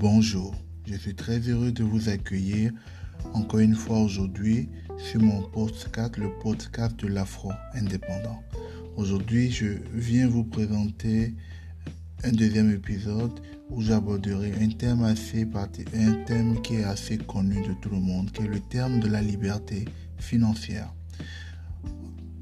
Bonjour, je suis très heureux de vous accueillir encore une fois aujourd'hui sur mon podcast, le podcast de l'Afro-Indépendant. Aujourd'hui, je viens vous présenter un deuxième épisode où j'aborderai un thème assez un thème qui est assez connu de tout le monde, qui est le terme de la liberté financière.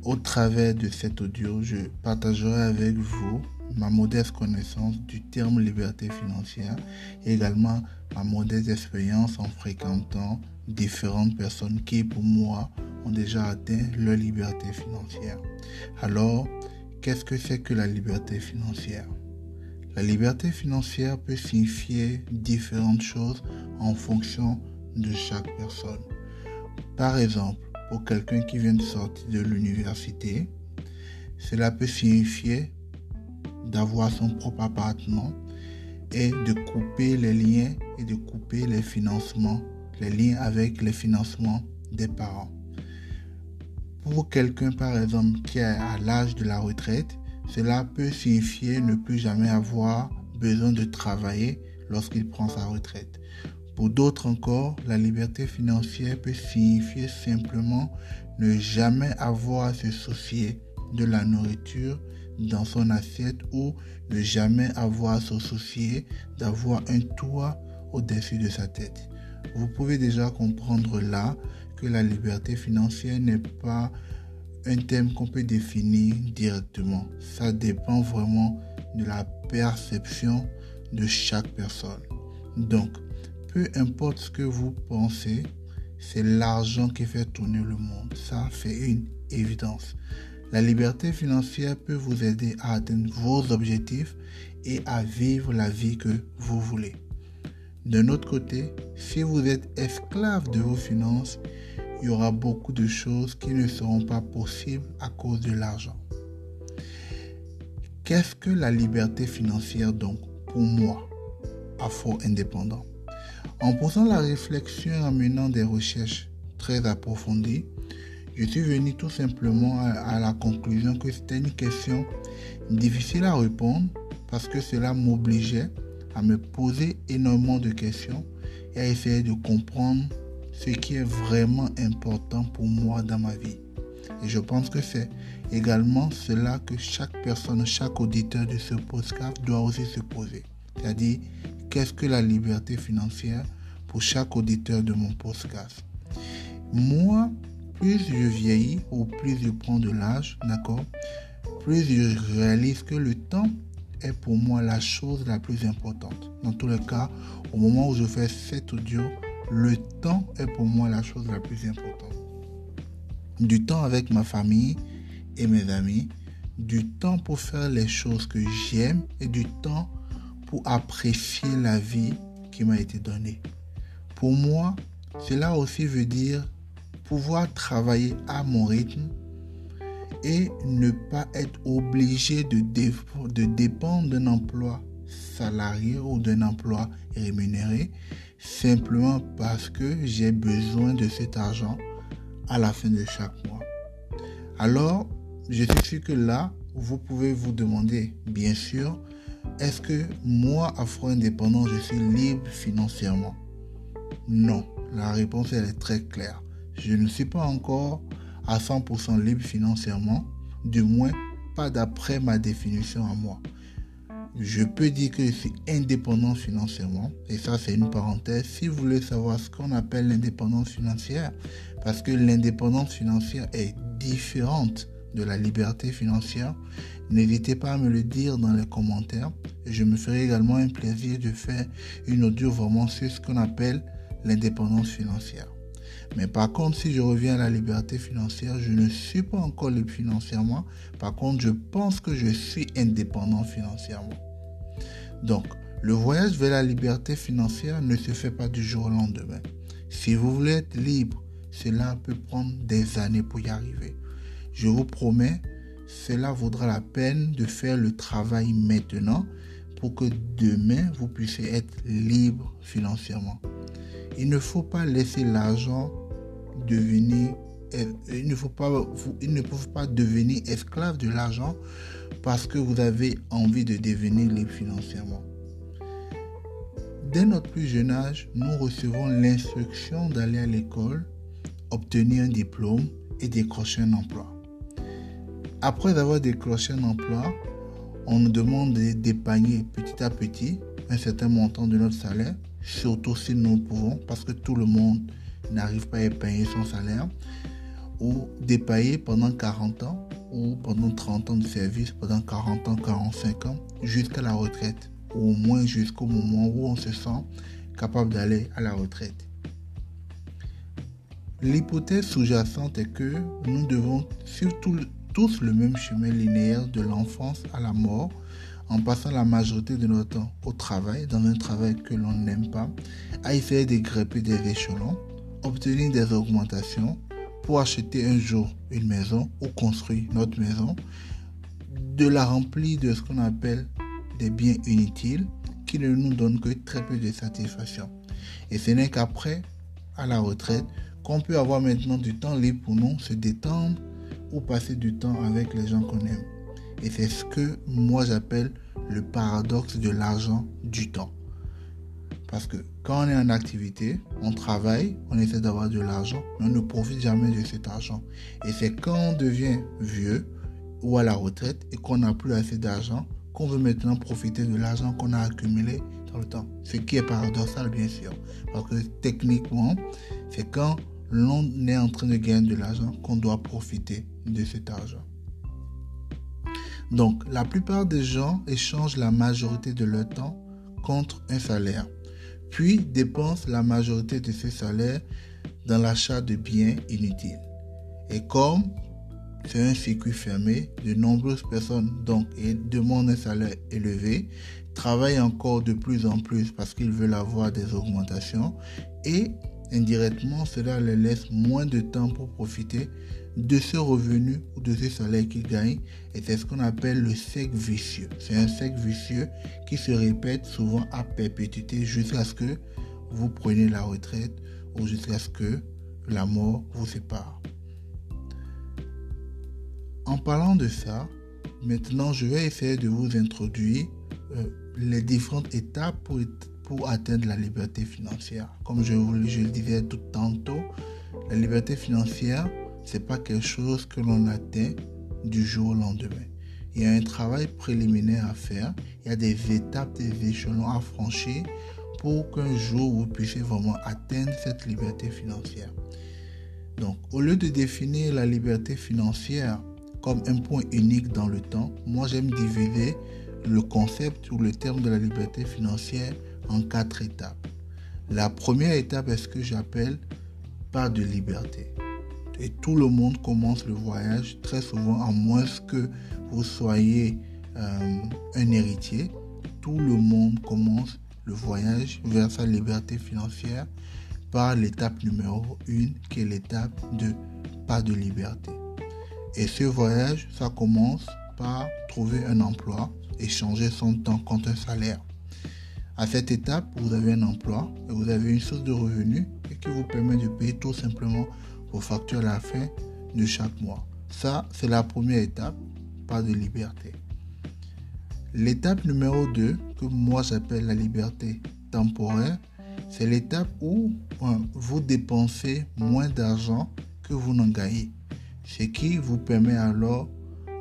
Au travers de cet audio, je partagerai avec vous ma modeste connaissance du terme liberté financière et également ma modeste expérience en fréquentant différentes personnes qui, pour moi, ont déjà atteint leur liberté financière. Alors, qu'est-ce que c'est que la liberté financière? La liberté financière peut signifier différentes choses en fonction de chaque personne. Par exemple, pour quelqu'un qui vient de sortir de l'université, cela peut signifier d'avoir son propre appartement et de couper les liens et de couper les financements, les liens avec les financements des parents. Pour quelqu'un, par exemple, qui est à l'âge de la retraite, cela peut signifier ne plus jamais avoir besoin de travailler lorsqu'il prend sa retraite. Pour d'autres encore, la liberté financière peut signifier simplement ne jamais avoir à se soucier de la nourriture dans son assiette ou ne jamais avoir à se soucier d'avoir un toit au-dessus de sa tête. Vous pouvez déjà comprendre là que la liberté financière n'est pas un thème qu'on peut définir directement. Ça dépend vraiment de la perception de chaque personne. Donc, peu importe ce que vous pensez, c'est l'argent qui fait tourner le monde. Ça, c'est une évidence. La liberté financière peut vous aider à atteindre vos objectifs et à vivre la vie que vous voulez. D'un autre côté, si vous êtes esclave de vos finances, il y aura beaucoup de choses qui ne seront pas possibles à cause de l'argent. Qu'est-ce que la liberté financière donc pour moi, afro-indépendant? En posant la réflexion en menant des recherches très approfondies, je suis venu tout simplement à, la conclusion que c'était une question difficile à répondre parce que cela m'obligeait à me poser énormément de questions et à essayer de comprendre ce qui est vraiment important pour moi dans ma vie. Et je pense que c'est également cela que chaque personne, chaque auditeur de ce podcast doit aussi se poser. C'est-à-dire, qu'est-ce que la liberté financière pour chaque auditeur de mon podcast? Moi, plus je vieillis ou plus je prends de l'âge, d'accord, plus je réalise que le temps est pour moi la chose la plus importante. Dans tous les cas, au moment où je fais cet audio, le temps est pour moi la chose la plus importante. Du temps avec ma famille et mes amis, du temps pour faire les choses que j'aime et du temps pour apprécier la vie qui m'a été donnée. Pour moi, cela aussi veut dire pouvoir travailler à mon rythme et ne pas être obligé de, de dépendre d'un emploi salarié ou d'un emploi rémunéré simplement parce que j'ai besoin de cet argent à la fin de chaque mois. Alors, je suis sûr que là, vous pouvez vous demander, bien sûr, est-ce que moi, afro-indépendant, je suis libre financièrement? Non, la réponse elle est très claire. Je ne suis pas encore à 100% libre financièrement, du moins pas d'après ma définition à moi. Je peux dire que je suis indépendant financièrement, et ça c'est une parenthèse, si vous voulez savoir ce qu'on appelle l'indépendance financière, parce que l'indépendance financière est différente de la liberté financière, n'hésitez pas à me le dire dans les commentaires. Je me ferai également un plaisir de faire une audio vraiment sur ce qu'on appelle l'indépendance financière. Mais par contre, si je reviens à la liberté financière, je ne suis pas encore libre financièrement. Par contre, je pense que je suis indépendant financièrement. Donc, le voyage vers la liberté financière ne se fait pas du jour au lendemain. Si vous voulez être libre, cela peut prendre des années pour y arriver. Je vous promets, cela vaudra la peine de faire le travail maintenant pour que demain vous puissiez être libre financièrement. Il ne faut pas laisser l'argent devenir il ne faut pas il ne faut pas devenir esclave de l'argent parce que vous avez envie de devenir libre financièrement. Dès notre plus jeune âge, nous recevons l'instruction d'aller à l'école, obtenir un diplôme et décrocher un emploi. Après avoir décroché un emploi, on nous demande d'épargner petit à petit un certain montant de notre salaire, surtout si nous pouvons, parce que tout le monde n'arrive pas à épargner son salaire, ou d'épargner pendant 40 ans, ou pendant 30 ans de service, pendant 40 ans, 45 ans, jusqu'à la retraite, ou au moins jusqu'au moment où on se sent capable d'aller à la retraite. L'hypothèse sous-jacente est que nous devons surtout tous le même chemin linéaire de l'enfance à la mort, en passant la majorité de notre temps au travail, dans un travail que l'on n'aime pas, à essayer de grepper des échelons, obtenir des augmentations pour acheter un jour une maison ou construire notre maison, de la remplir de ce qu'on appelle des biens inutiles qui ne nous donnent que très peu de satisfaction. Et ce n'est qu'après, à la retraite, qu'on peut avoir maintenant du temps libre pour nous se détendre ou passer du temps avec les gens qu'on aime. Et c'est ce que moi j'appelle le paradoxe de l'argent du temps. Parce que quand on est en activité, on travaille, on essaie d'avoir de l'argent, mais on ne profite jamais de cet argent. Et c'est quand on devient vieux ou à la retraite et qu'on n'a plus assez d'argent qu'on veut maintenant profiter de l'argent qu'on a accumulé dans le temps. Ce qui est paradoxal, bien sûr. Parce que techniquement, c'est quand l'on est en train de gagner de l'argent qu'on doit profiter de cet argent. Donc, la plupart des gens échangent la majorité de leur temps contre un salaire, puis dépensent la majorité de ce salaire dans l'achat de biens inutiles. Et comme c'est un circuit fermé, de nombreuses personnes demandent un salaire élevé, travaillent encore de plus en plus parce qu'ils veulent avoir des augmentations et indirectement cela les laisse moins de temps pour profiter de ce revenu ou de ce salaire qu'ils gagnent. Et c'est ce qu'on appelle le cercle vicieux. C'est un cercle vicieux qui se répète souvent à perpétuité jusqu'à ce que vous preniez la retraite ou jusqu'à ce que la mort vous sépare. En parlant de ça, maintenant je vais essayer de vous introduire euh, les différentes étapes pour, atteindre la liberté financière. Comme je, je le disais tout tantôt, la liberté financière, c'est pas quelque chose que l'on atteint du jour au lendemain. Il y a un travail préliminaire à faire, il y a des étapes, des échelons à franchir pour qu'un jour vous puissiez vraiment atteindre cette liberté financière. Donc, au lieu de définir la liberté financière comme un point unique dans le temps, moi j'aime diviser le concept ou le terme de la liberté financière en quatre étapes. La première étape est ce que j'appelle pas de liberté et tout le monde commence le voyage très souvent, à moins que vous soyez euh, un héritier. Tout le monde commence le voyage vers sa liberté financière par l'étape numéro 1 qui est l'étape de pas de liberté. Et ce voyage, ça commence par trouver un emploi et changer son temps contre un salaire. À cette étape, vous avez un emploi et vous avez une source de revenus qui vous permet de payer tout simplement vos factures à la fin de chaque mois. Ça, c'est la première étape, pas de liberté. L'étape numéro 2, que moi j'appelle la liberté temporaire, c'est l'étape où vous dépensez moins d'argent que vous n'en gagnez. Ce qui vous permet alors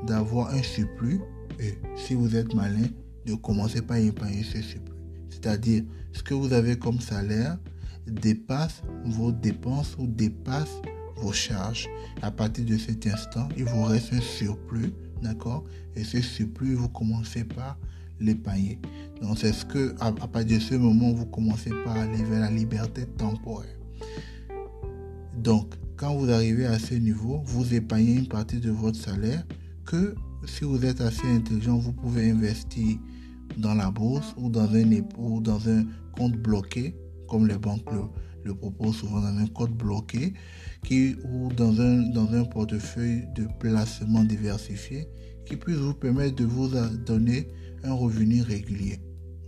d'avoir un surplus et si vous êtes malin, de commencer par épargner ce surplus. C'est-à-dire, ce que vous avez comme salaire dépasse vos dépenses ou dépasse vos charges. À partir de cet instant, il vous reste un surplus, d'accord? Et ce surplus, vous commencez par l'épargner. Donc c'est ce que, à, partir de ce moment, vous commencez par aller vers la liberté temporaire. Donc, quand vous arrivez à ce niveau, vous épargnez une partie de votre salaire que si vous êtes assez intelligent, vous pouvez investir dans la bourse ou dans un, ou dans un compte bloqué, comme les banques le, le propose souvent dans un code bloqué ou dans un, dans un portefeuille de placement diversifié qui puisse vous permettre de vous donner un revenu régulier.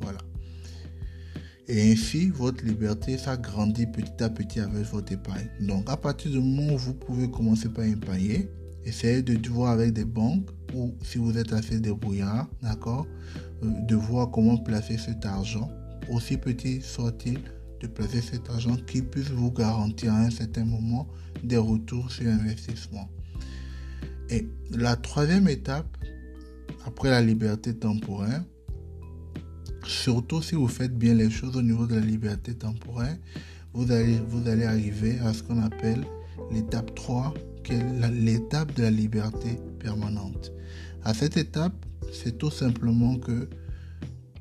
Voilà. Et ainsi, votre liberté s'agrandit petit à petit avec votre épargne. Donc, à partir du moment où vous pouvez commencer par épargner, essayez de voir avec des banques ou si vous êtes assez débrouillard, d'accord, euh, de voir comment placer cet argent aussi petit soit-il, de placer cet argent qui puisse vous garantir à un certain moment des retours sur investissement. Et la troisième étape, après la liberté temporaire, surtout si vous faites bien les choses au niveau de la liberté temporaire, vous allez, vous allez arriver à ce qu'on appelle l'étape 3, qui est l'étape de la liberté permanente. À cette étape, c'est tout simplement que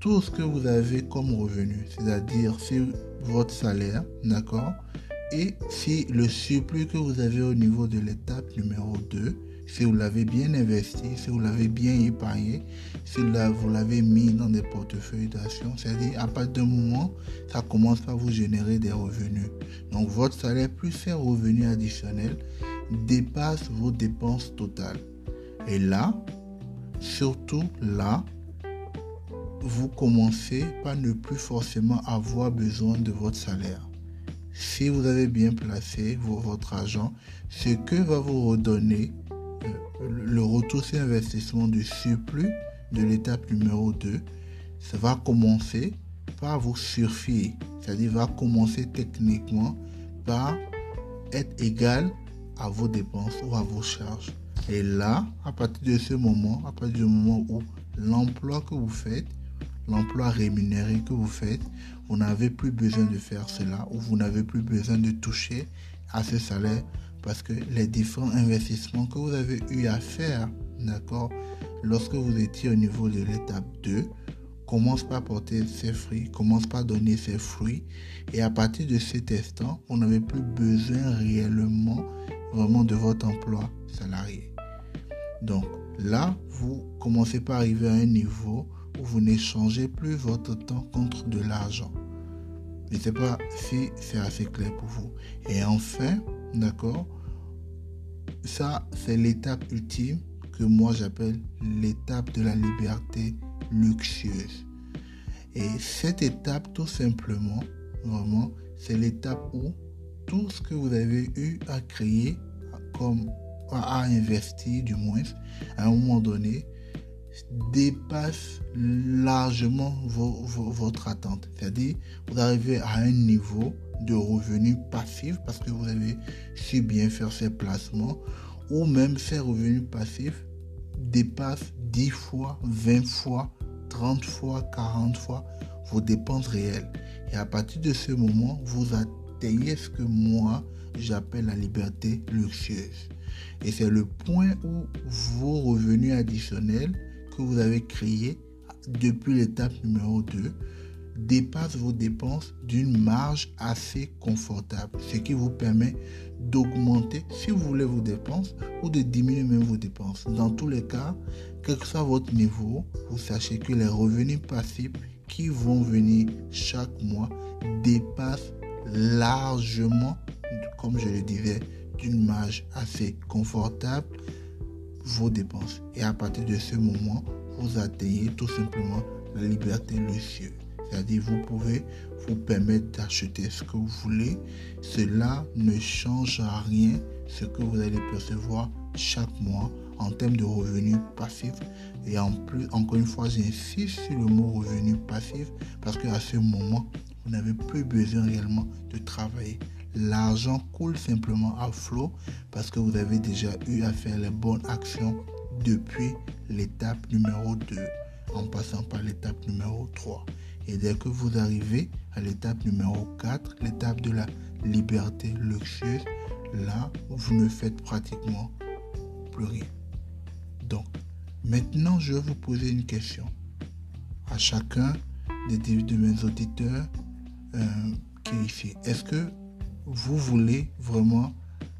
tout ce que vous avez comme revenu, c'est-à-dire si votre salaire, d'accord, et si le surplus que vous avez au niveau de l'étape numéro 2, si vous l'avez bien investi, si vous l'avez bien épargné, si vous l'avez mis dans des portefeuilles d'action, c'est-à-dire à partir d'un moment, ça commence à vous générer des revenus. Donc votre salaire plus ces revenus additionnels dépasse vos dépenses totales. Et là, surtout là, vous commencez par ne plus forcément avoir besoin de votre salaire. Si vous avez bien placé votre argent, ce que va vous redonner euh, le retour sur investissement du surplus de l'étape numéro 2, ça va commencer par vous suffire, c'est-à-dire va commencer techniquement par être égal à vos dépenses ou à vos charges. Et là, à partir de ce moment, à partir du moment où l'emploi que vous faites, l'emploi rémunéré que vous faites, vous n'avez plus besoin de faire cela ou vous n'avez plus besoin de toucher à ce salaire parce que les différents investissements que vous avez eu à faire, d'accord, lorsque vous étiez au niveau de l'étape 2, commencent par porter ses fruits, commencent par donner ses fruits. Et à partir de cet instant, vous n'avez plus besoin réellement vraiment de votre emploi salarié. Donc là, vous commencez par arriver à un niveau vous n'échangez plus votre temps contre de l'argent. Je ne sais pas si c'est assez clair pour vous. Et enfin, d'accord, ça c'est l'étape ultime que moi j'appelle l'étape de la liberté luxueuse. Et cette étape, tout simplement, vraiment, c'est l'étape où tout ce que vous avez eu à créer, comme à investir du moins, à un moment donné, dépasse largement votre attente. C'est-à-dire, vous arrivez à un niveau de revenus passifs parce que vous avez su bien faire ces placements ou même ces revenus passifs dépassent 10 fois, 20 fois, 30 fois, 40 fois vos dépenses réelles. Et à partir de ce moment, vous atteignez ce que moi j'appelle la liberté luxueuse. Et c'est le point où vos revenus additionnels que vous avez créés depuis l'étape numéro 2 dépassent vos dépenses d'une marge assez confortable, ce qui vous permet d'augmenter, si vous voulez, vos dépenses ou de diminuer même vos dépenses. Dans tous les cas, quel que soit votre niveau, vous sachez que les revenus passifs qui vont venir chaque mois dépassent largement, comme je le disais, d'une marge assez confortable vos dépenses. Et à partir de ce moment, vous atteignez tout simplement la liberté luxueuse. C'est-à-dire, vous pouvez vous permettre d'acheter ce que vous voulez. Cela ne change à rien ce que vous allez percevoir chaque mois en termes de revenus passifs. Et en plus, encore une fois, j'insiste sur le mot revenu passif parce qu'à ce moment, vous n'avez plus besoin réellement de travailler. L'argent coule simplement à flot parce que vous avez déjà eu à faire les bonnes actions depuis l'étape numéro 2 en passant par l'étape numéro 3. Et dès que vous arrivez à l'étape numéro 4, l'étape de la liberté luxueuse, là, vous ne faites pratiquement plus rien. Donc, maintenant, je vais vous poser une question à chacun des de mes auditeurs euh, qui est ici. Est-ce que vous voulez vraiment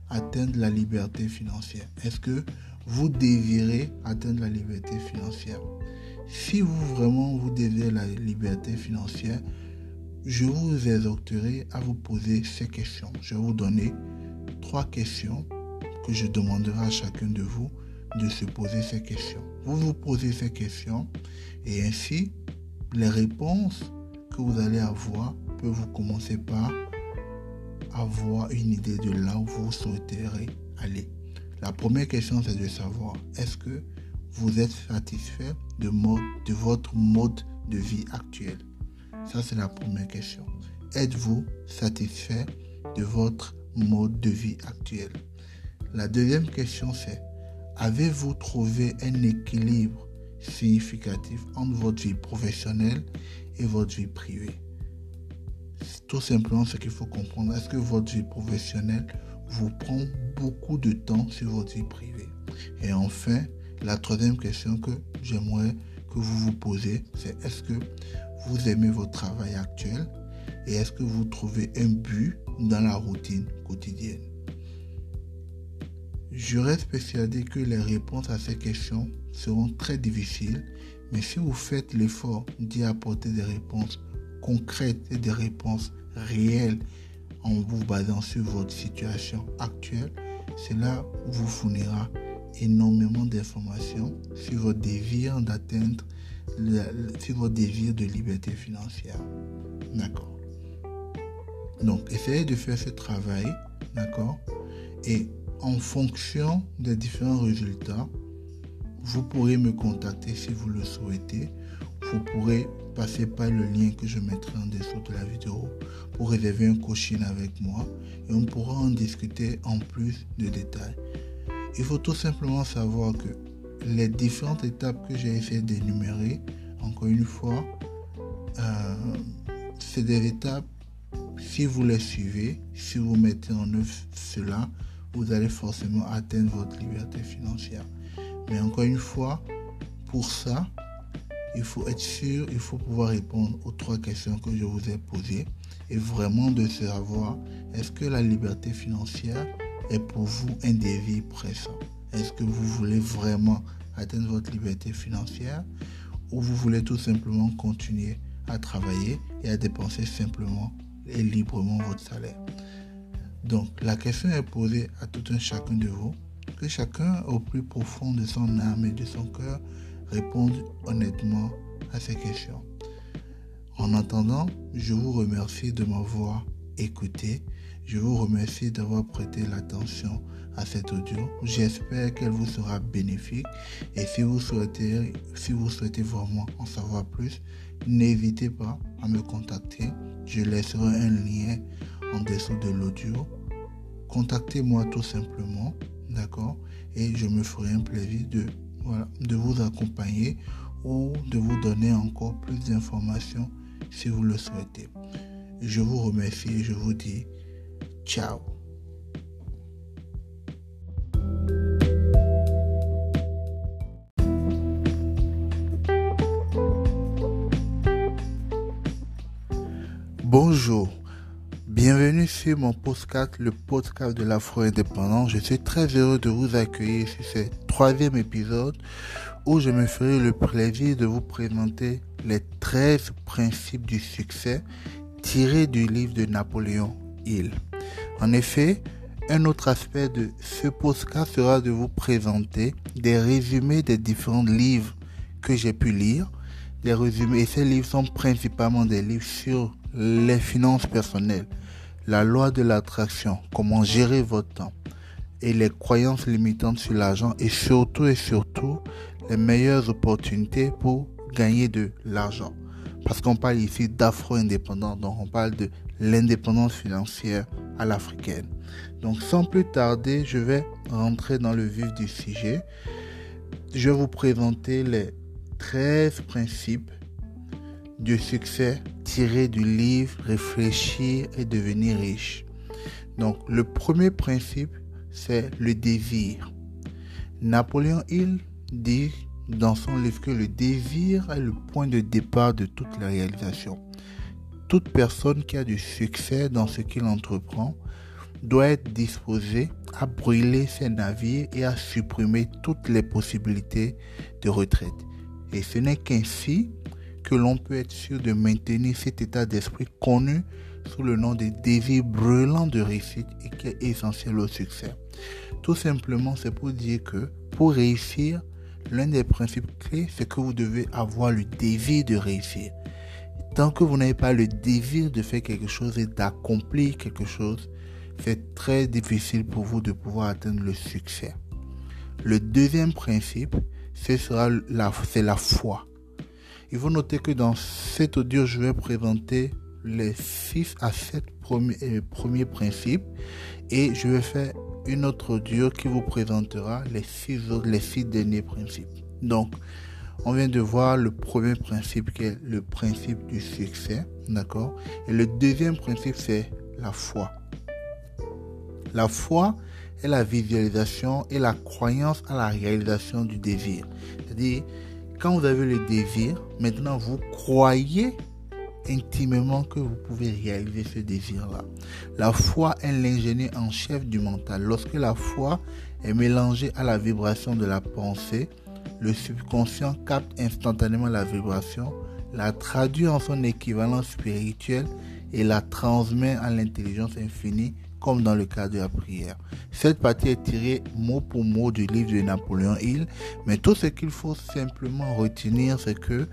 atteindre la liberté financière Est-ce que vous désirez atteindre la liberté financière? Si vous vraiment vous désirez la liberté financière, je vous exhorterai à vous poser ces questions. Je vais vous donner trois questions que je demanderai à chacun de vous de se poser ces questions. Vous vous posez ces questions et ainsi les réponses que vous allez avoir peuvent vous commencer par avoir une idée de là où vous souhaiterez aller. La première question c'est de savoir est-ce que vous êtes satisfait de, de votre mode de vie actuel? Ça, c'est la première question. Êtes-vous satisfait de votre mode de vie actuel? La deuxième question, c'est avez-vous trouvé un équilibre significatif entre votre vie professionnelle et votre vie privée? Tout simplement ce qu'il faut comprendre. Est-ce que votre vie professionnelle vous prend beaucoup de temps sur votre vie privée? Et enfin, la troisième question que j'aimerais que vous vous posez, c'est est-ce que vous aimez votre travail actuel? Et est-ce que vous trouvez un but dans la routine quotidienne? Je reste persuadé que les réponses à ces questions seront très difficiles, mais si vous faites l'effort d'y apporter des réponses concrètes et des réponses réelles en vous basant sur votre situation actuelle, cela vous fournira énormément d'informations sur votre désir d'atteindre, sur votre désir de liberté financière. D'accord. Donc, essayez de faire ce travail, d'accord? Et en fonction des différents résultats, vous pourrez me contacter si vous le souhaitez. Vous pourrez passer par le lien que je mettrai en dessous de la vidéo pour réserver un coaching avec moi et on pourra en discuter en plus de détails. Il faut tout simplement savoir que les différentes étapes que j'ai essayé d'énumérer, encore une fois, euh, c'est des étapes, si vous les suivez, si vous mettez en œuvre cela, vous allez forcément atteindre votre liberté financière. Mais encore une fois, pour ça, il faut être sûr, il faut pouvoir répondre aux trois questions que je vous ai posées et vraiment de savoir est-ce que la liberté financière est pour vous un défi pressant? Est-ce que vous voulez vraiment atteindre votre liberté financière ou vous voulez tout simplement continuer à travailler et à dépenser simplement et librement votre salaire? Donc la question est posée à tout un chacun de vous, que chacun au plus profond de son âme et de son cœur réponde honnêtement à ces questions. En attendant, je vous remercie de m'avoir écouté je vous remercie d'avoir prêté l'attention à cet audio. J'espère qu'elle vous sera bénéfique. Et si vous souhaitez, si vous souhaitez vraiment en savoir plus, n'hésitez pas à me contacter. Je laisserai un lien en dessous de l'audio. Contactez-moi tout simplement, d'accord? Et je me ferai un plaisir de, de vous accompagner ou de vous donner encore plus d'informations si vous le souhaitez. Je vous remercie et je vous dis Ciao. Bonjour, sur mon podcast, le podcast de l'Afro-Indépendant. Je suis très heureux de vous accueillir sur ce troisième épisode où je me ferai le plaisir de vous présenter les 13 principes du succès tirés du livre de Napoléon Hill. En effet, un autre aspect de ce podcast sera de vous présenter des résumés des différents livres que j'ai pu lire. Les résumés, et ces livres sont principalement des livres sur les finances personnelles, la loi de l'attraction, comment gérer votre temps et les croyances limitantes sur l'argent et surtout et surtout les meilleures opportunités pour gagner de l'argent. Parce qu'on parle ici d'afro-indépendant, donc on parle de l'indépendance financière à l'africaine. Donc sans plus tarder, je vais rentrer dans le vif du sujet. Je vais vous présenter les 13 principes du succès tirés du livre Réfléchir et devenir riche. Donc le premier principe, c'est le désir. Napoléon Hill dit dans son livre que le désir est le point de départ de toute la réalisation toute personne qui a du succès dans ce qu'il entreprend doit être disposée à brûler ses navires et à supprimer toutes les possibilités de retraite. Et ce n'est qu'ainsi que l'on peut être sûr de maintenir cet état d'esprit connu sous le nom de désir brûlant de réussite et qui est essentiel au succès. Tout simplement, c'est pour dire que pour réussir, l'un des principes clés, c'est que vous devez avoir le désir de réussir. Tant que vous n'avez pas le désir de faire quelque chose et d'accomplir quelque chose, c'est très difficile pour vous de pouvoir atteindre le succès. Le deuxième principe, ce sera la, c'est la foi. Il faut noter que dans cet audio, je vais présenter les 6 à 7 premiers, euh, premiers principes et je vais faire une autre audio qui vous présentera les 6 les six derniers principes. Donc, on vient de voir le premier principe qui est le principe du succès, d'accord? Et le deuxième principe, c'est la foi. La foi est la visualisation et la croyance à la réalisation du désir. C'est-à-dire, quand vous avez le désir, maintenant vous croyez intimement que vous pouvez réaliser ce désir-là. La foi est l'ingénieur en chef du mental. Lorsque la foi est mélangée à la vibration de la pensée, le subconscient capte instantanément la vibration, la traduit en son équivalent spirituel et la transmet à l'intelligence infinie comme dans le cas de la prière. Cette partie est tirée mot pour mot du livre de Napoléon Hill, mais tout ce qu'il faut simplement retenir, c'est que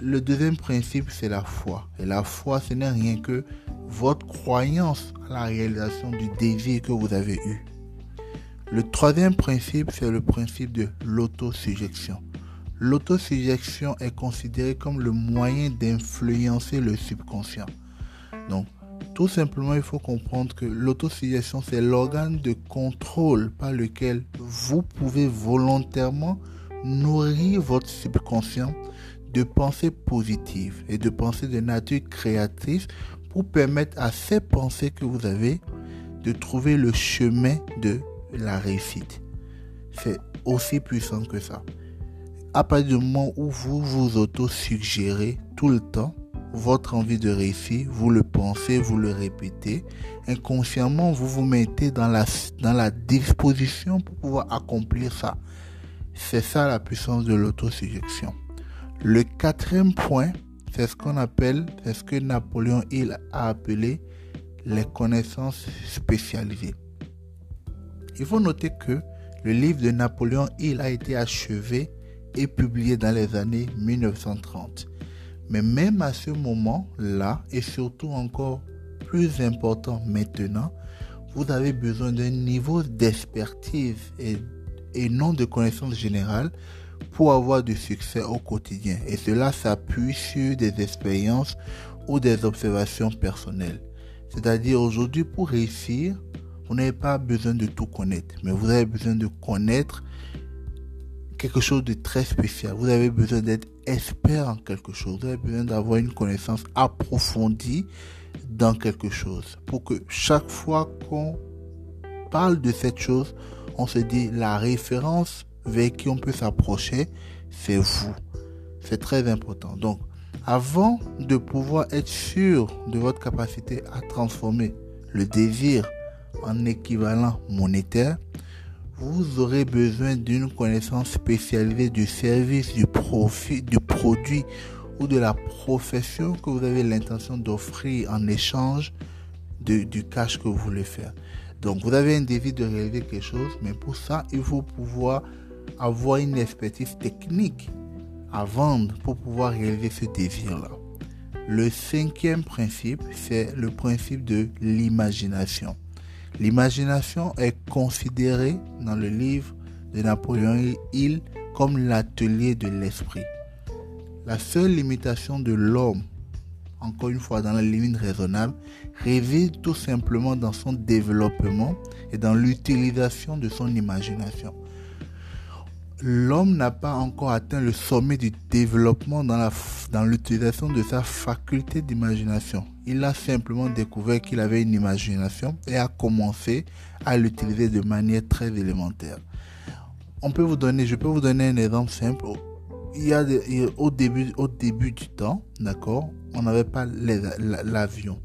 le deuxième principe, c'est la foi. Et la foi, ce n'est rien que votre croyance à la réalisation du désir que vous avez eu. Le troisième principe, c'est le principe de l'autosuggestion. L'autosuggestion est considérée comme le moyen d'influencer le subconscient. Donc, tout simplement, il faut comprendre que l'autosuggestion, c'est l'organe de contrôle par lequel vous pouvez volontairement nourrir votre subconscient de pensées positives et de pensées de nature créative pour permettre à ces pensées que vous avez de trouver le chemin de la réussite. C'est aussi puissant que ça. À partir du moment où vous vous auto-suggérez tout le temps votre envie de réussir, vous le pensez, vous le répétez, inconsciemment, vous vous mettez dans la, disposition pour pouvoir accomplir ça. C'est ça la puissance de l'autosuggestion. Le quatrième point, c'est ce qu'on appelle, c'est ce que Napoléon Hill a appelé les connaissances spécialisées. Il faut noter que le livre de Napoléon Hill a été achevé et publié dans les années 1930. Mais même à ce moment-là, et surtout encore plus important maintenant, vous avez besoin d'un niveau d'expertise et, et non de connaissance générale pour avoir du succès au quotidien. Et cela s'appuie sur des expériences ou des observations personnelles. C'est-à-dire aujourd'hui, pour réussir, vous n'avez pas besoin de tout connaître, mais vous avez besoin de connaître quelque chose de très spécial. Vous avez besoin d'être expert en quelque chose. Vous avez besoin d'avoir une connaissance approfondie dans quelque chose. Pour que chaque fois qu'on parle de cette chose, on se dit la référence vers qui on peut s'approcher, c'est vous. C'est très important. Donc, avant de pouvoir être sûr de votre capacité à transformer le désir en équivalent monétaire, vous aurez besoin d'une connaissance spécialisée du service, du profit, du produit ou de la profession que vous avez l'intention d'offrir en échange de, du cash que vous voulez faire. Donc vous avez un désir de réaliser quelque chose, mais pour ça, il faut pouvoir avoir une expertise technique à vendre pour pouvoir réaliser ce désir-là. Le cinquième principe, c'est le principe de l'imagination. L'imagination est considérée dans le livre de Napoléon Hill comme l'atelier de l'esprit. La seule limitation de l'homme, encore une fois dans la limite raisonnable, réside tout simplement dans son développement et dans l'utilisation de son imagination l'homme n'a pas encore atteint le sommet du développement dans, l'utilisation de sa faculté d'imagination. Il a simplement découvert qu'il avait une imagination et a commencé à l'utiliser de manière très élémentaire. On peut vous donner, je peux vous donner un exemple simple. Il y a au début, au début du temps, d'accord, on n'avait pas l'avion.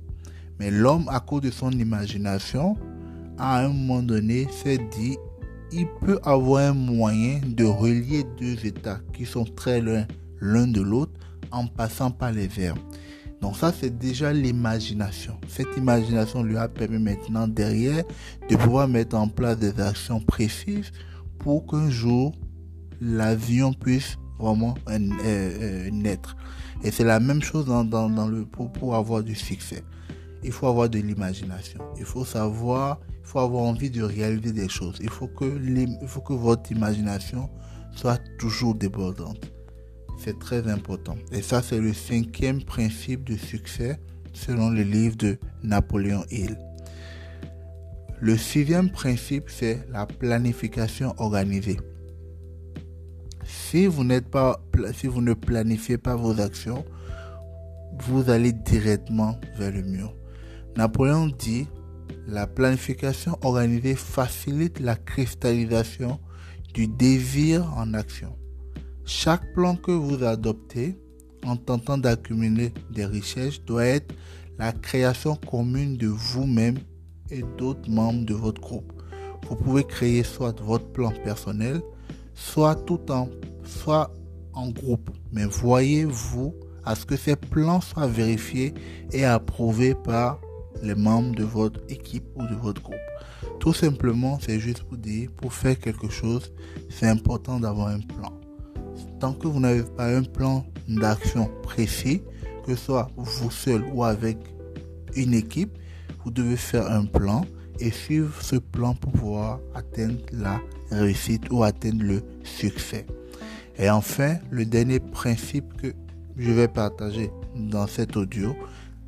Mais l'homme, à cause de son imagination, à un moment donné, s'est dit, il peut avoir un moyen de relier deux états qui sont très loin l'un de l'autre en passant par les verbes. Donc ça, c'est déjà l'imagination. Cette imagination lui a permis maintenant derrière de pouvoir mettre en place des actions précises pour qu'un jour l'avion puisse vraiment euh, euh, naître. Et c'est la même chose dans, le, pour avoir du succès. Il faut avoir de l'imagination. Il faut savoir il faut avoir envie de réaliser des choses. Il faut que, votre imagination soit toujours débordante. C'est très important. Et ça, c'est le cinquième principe de succès selon le livre de Napoléon Hill. Le sixième principe, c'est la planification organisée. Si vous n'êtes pas, si vous ne planifiez pas vos actions, vous allez directement vers le mur. Napoléon dit, la planification organisée facilite la cristallisation du désir en action. Chaque plan que vous adoptez en tentant d'accumuler des richesses doit être la création commune de vous-même et d'autres membres de votre groupe. Vous pouvez créer soit votre plan personnel, soit tout en, soit en groupe. Mais voyez-vous à ce que ces plans soient vérifiés et approuvés par les membres de votre équipe ou de votre groupe. Tout simplement, c'est juste pour dire, pour faire quelque chose, c'est important d'avoir un plan. Tant que vous n'avez pas un plan d'action précis, que ce soit vous seul ou avec une équipe, vous devez faire un plan et suivre ce plan pour pouvoir atteindre la réussite ou atteindre le succès. Et enfin, le dernier principe que je vais partager dans cet audio,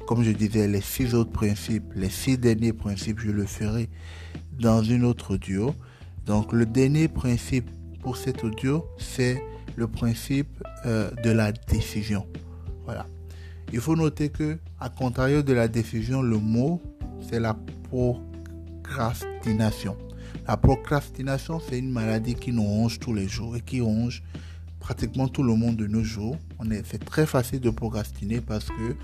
comme je disais, les six autres principes, les six derniers principes, je le ferai dans une autre audio. Donc le dernier principe pour cet audio, c'est le principe euh, de la décision. Voilà. Il faut noter que, à contrario de la décision, le mot, c'est la procrastination. La procrastination, c'est une maladie qui nous ronge tous les jours et qui ronge pratiquement tout le monde de nos jours. C'est très facile de procrastiner parce que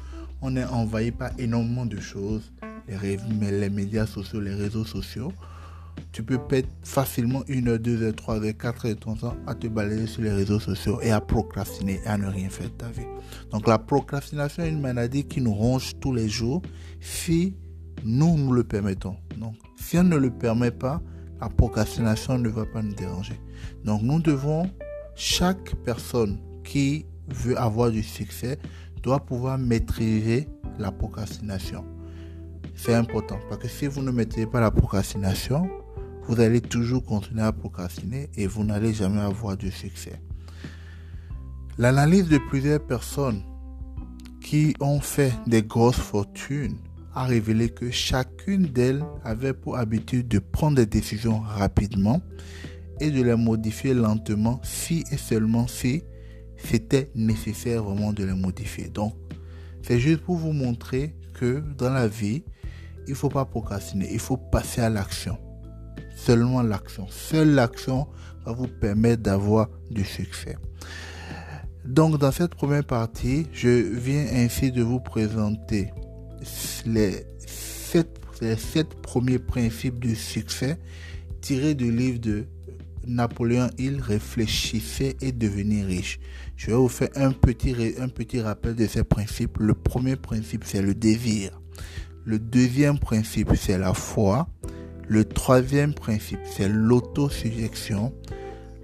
on est envahi par énormément de choses, les, les médias sociaux, les réseaux sociaux tu peux perdre facilement une heure, deux heures, trois heures, quatre heures de ton temps à te balader sur les réseaux sociaux et à procrastiner et à ne rien faire de ta vie. Donc la procrastination est une maladie qui nous ronge tous les jours si nous nous le permettons. Donc si on ne le permet pas, la procrastination ne va pas nous déranger. Donc nous devons, chaque personne qui veut avoir du succès doit pouvoir maîtriser la procrastination. C'est important parce que si vous ne maîtrisez pas la procrastination, vous allez toujours continuer à procrastiner et vous n'allez jamais avoir de succès. L'analyse de plusieurs personnes qui ont fait des grosses fortunes a révélé que chacune d'elles avait pour habitude de prendre des décisions rapidement et de les modifier lentement si et seulement si c'était nécessaire vraiment de les modifier. Donc, c'est juste pour vous montrer que dans la vie, il ne faut pas procrastiner, il faut passer à l'action seulement l'action. Seule l'action va vous permettre d'avoir du succès. Donc dans cette première partie, je viens ainsi de vous présenter les sept, les sept premiers principes du succès tirés du livre de Napoléon Hill, Réfléchissez et devenez riche. Je vais vous faire un petit, un petit rappel de ces principes. Le premier principe, c'est le désir. Le deuxième principe, c'est la foi. Le troisième principe, c'est l'autosuggestion.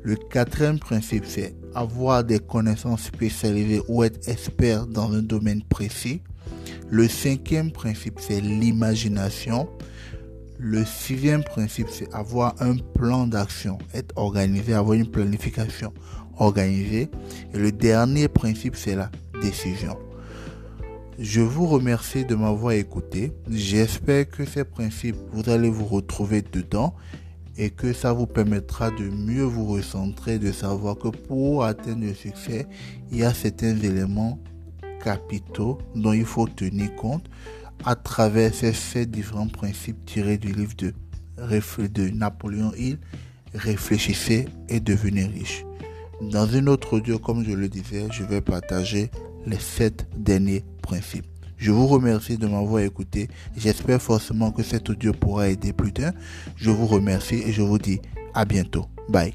Le quatrième principe, c'est avoir des connaissances spécialisées ou être expert dans un domaine précis. Le cinquième principe, c'est l'imagination. Le sixième principe, c'est avoir un plan d'action, être organisé, avoir une planification organisée. Et le dernier principe, c'est la décision. Je vous remercie de m'avoir écouté. J'espère que ces principes, vous allez vous retrouver dedans et que ça vous permettra de mieux vous recentrer, de savoir que pour atteindre le succès, il y a certains éléments capitaux dont il faut tenir compte à travers ces, différents principes tirés du livre de, de Napoléon Hill, Réfléchissez et devenez riche. Dans une autre audio, comme je le disais, je vais partager les sept derniers principes. Je vous remercie de m'avoir écouté. J'espère forcément que cet audio pourra aider plus d'un. Je vous remercie et je vous dis à bientôt. Bye.